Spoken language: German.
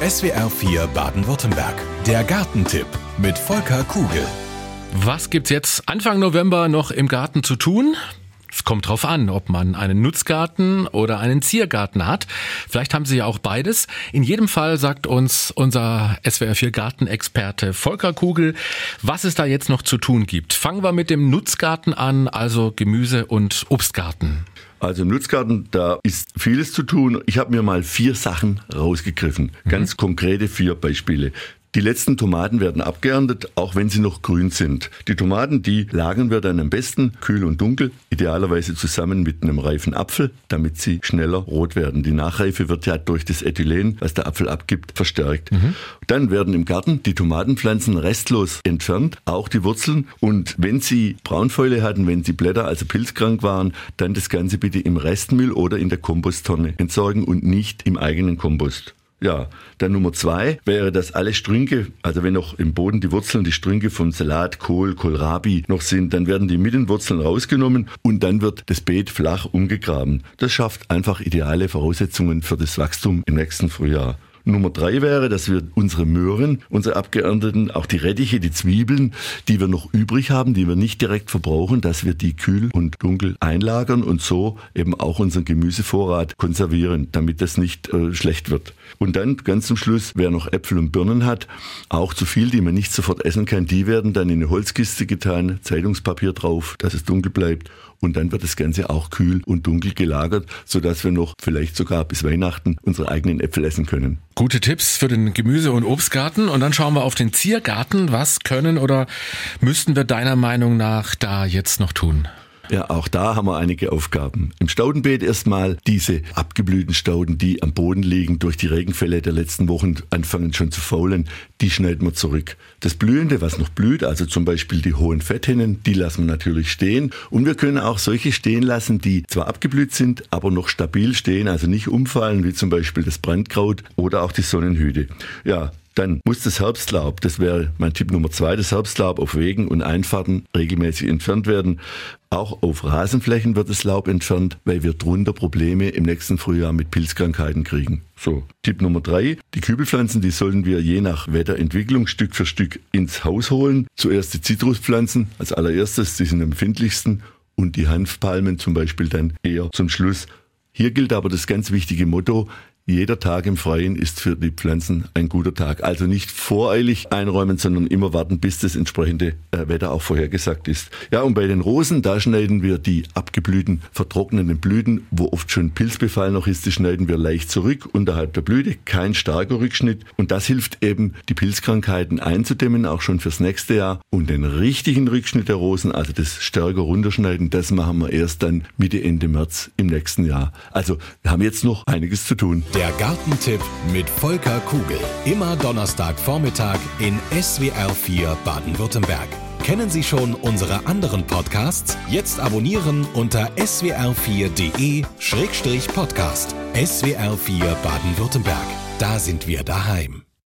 SWR 4 Baden-Württemberg. Der Gartentipp mit Volker Kugel. Was gibt's jetzt Anfang November noch im Garten zu tun? Es kommt drauf an, ob man einen Nutzgarten oder einen Ziergarten hat. Vielleicht haben Sie ja auch beides. In jedem Fall sagt uns unser SWR4 Gartenexperte Volker Kugel, was es da jetzt noch zu tun gibt. Fangen wir mit dem Nutzgarten an, also Gemüse- und Obstgarten. Also im Nutzgarten, da ist vieles zu tun. Ich habe mir mal vier Sachen rausgegriffen. Ganz mhm. konkrete vier Beispiele. Die letzten Tomaten werden abgeerntet, auch wenn sie noch grün sind. Die Tomaten, die lagern wir dann am besten kühl und dunkel, idealerweise zusammen mit einem reifen Apfel, damit sie schneller rot werden. Die Nachreife wird ja durch das Ethylen, was der Apfel abgibt, verstärkt. Mhm. Dann werden im Garten die Tomatenpflanzen restlos entfernt, auch die Wurzeln. Und wenn sie Braunfäule hatten, wenn die Blätter also pilzkrank waren, dann das Ganze bitte im Restmüll oder in der Komposttonne entsorgen und nicht im eigenen Kompost. Ja, dann Nummer zwei wäre, dass alle Strünke, also wenn noch im Boden die Wurzeln, die Strünke vom Salat, Kohl, Kohlrabi noch sind, dann werden die mit den Wurzeln rausgenommen und dann wird das Beet flach umgegraben. Das schafft einfach ideale Voraussetzungen für das Wachstum im nächsten Frühjahr. Nummer drei wäre, dass wir unsere Möhren, unsere abgeernteten, auch die Rettiche, die Zwiebeln, die wir noch übrig haben, die wir nicht direkt verbrauchen, dass wir die kühl und dunkel einlagern und so eben auch unseren Gemüsevorrat konservieren, damit das nicht äh, schlecht wird. Und dann ganz zum Schluss, wer noch Äpfel und Birnen hat, auch zu viel, die man nicht sofort essen kann, die werden dann in eine Holzkiste getan, Zeitungspapier drauf, dass es dunkel bleibt und dann wird das Ganze auch kühl und dunkel gelagert, sodass wir noch vielleicht sogar bis Weihnachten unsere eigenen Äpfel essen können. Gute Tipps für den Gemüse- und Obstgarten und dann schauen wir auf den Ziergarten. Was können oder müssten wir deiner Meinung nach da jetzt noch tun? Ja, auch da haben wir einige Aufgaben. Im Staudenbeet erstmal diese abgeblühten Stauden, die am Boden liegen, durch die Regenfälle der letzten Wochen anfangen schon zu faulen, die schneiden wir zurück. Das Blühende, was noch blüht, also zum Beispiel die hohen Fetthennen, die lassen wir natürlich stehen. Und wir können auch solche stehen lassen, die zwar abgeblüht sind, aber noch stabil stehen, also nicht umfallen, wie zum Beispiel das Brandkraut oder auch die Sonnenhüte. Ja, dann muss das Herbstlaub, das wäre mein Tipp Nummer zwei, das Herbstlaub auf Wegen und Einfahrten regelmäßig entfernt werden. Auch auf Rasenflächen wird das Laub entfernt, weil wir drunter Probleme im nächsten Frühjahr mit Pilzkrankheiten kriegen. So, Tipp Nummer drei. Die Kübelpflanzen, die sollen wir je nach Wetterentwicklung Stück für Stück ins Haus holen. Zuerst die Zitruspflanzen als allererstes, die sind am empfindlichsten und die Hanfpalmen zum Beispiel dann eher zum Schluss. Hier gilt aber das ganz wichtige Motto, jeder Tag im Freien ist für die Pflanzen ein guter Tag. Also nicht voreilig einräumen, sondern immer warten, bis das entsprechende äh, Wetter auch vorhergesagt ist. Ja, und bei den Rosen, da schneiden wir die abgeblühten, vertrockneten Blüten, wo oft schon Pilzbefall noch ist, die schneiden wir leicht zurück unterhalb der Blüte. Kein starker Rückschnitt. Und das hilft eben, die Pilzkrankheiten einzudämmen, auch schon fürs nächste Jahr. Und den richtigen Rückschnitt der Rosen, also das stärker runterschneiden, das machen wir erst dann Mitte, Ende März im nächsten Jahr. Also wir haben jetzt noch einiges zu tun. Der Gartentipp mit Volker Kugel. Immer Donnerstagvormittag in SWR 4 Baden-Württemberg. Kennen Sie schon unsere anderen Podcasts? Jetzt abonnieren unter swr4.de-podcast. SWR 4 Baden-Württemberg. Da sind wir daheim.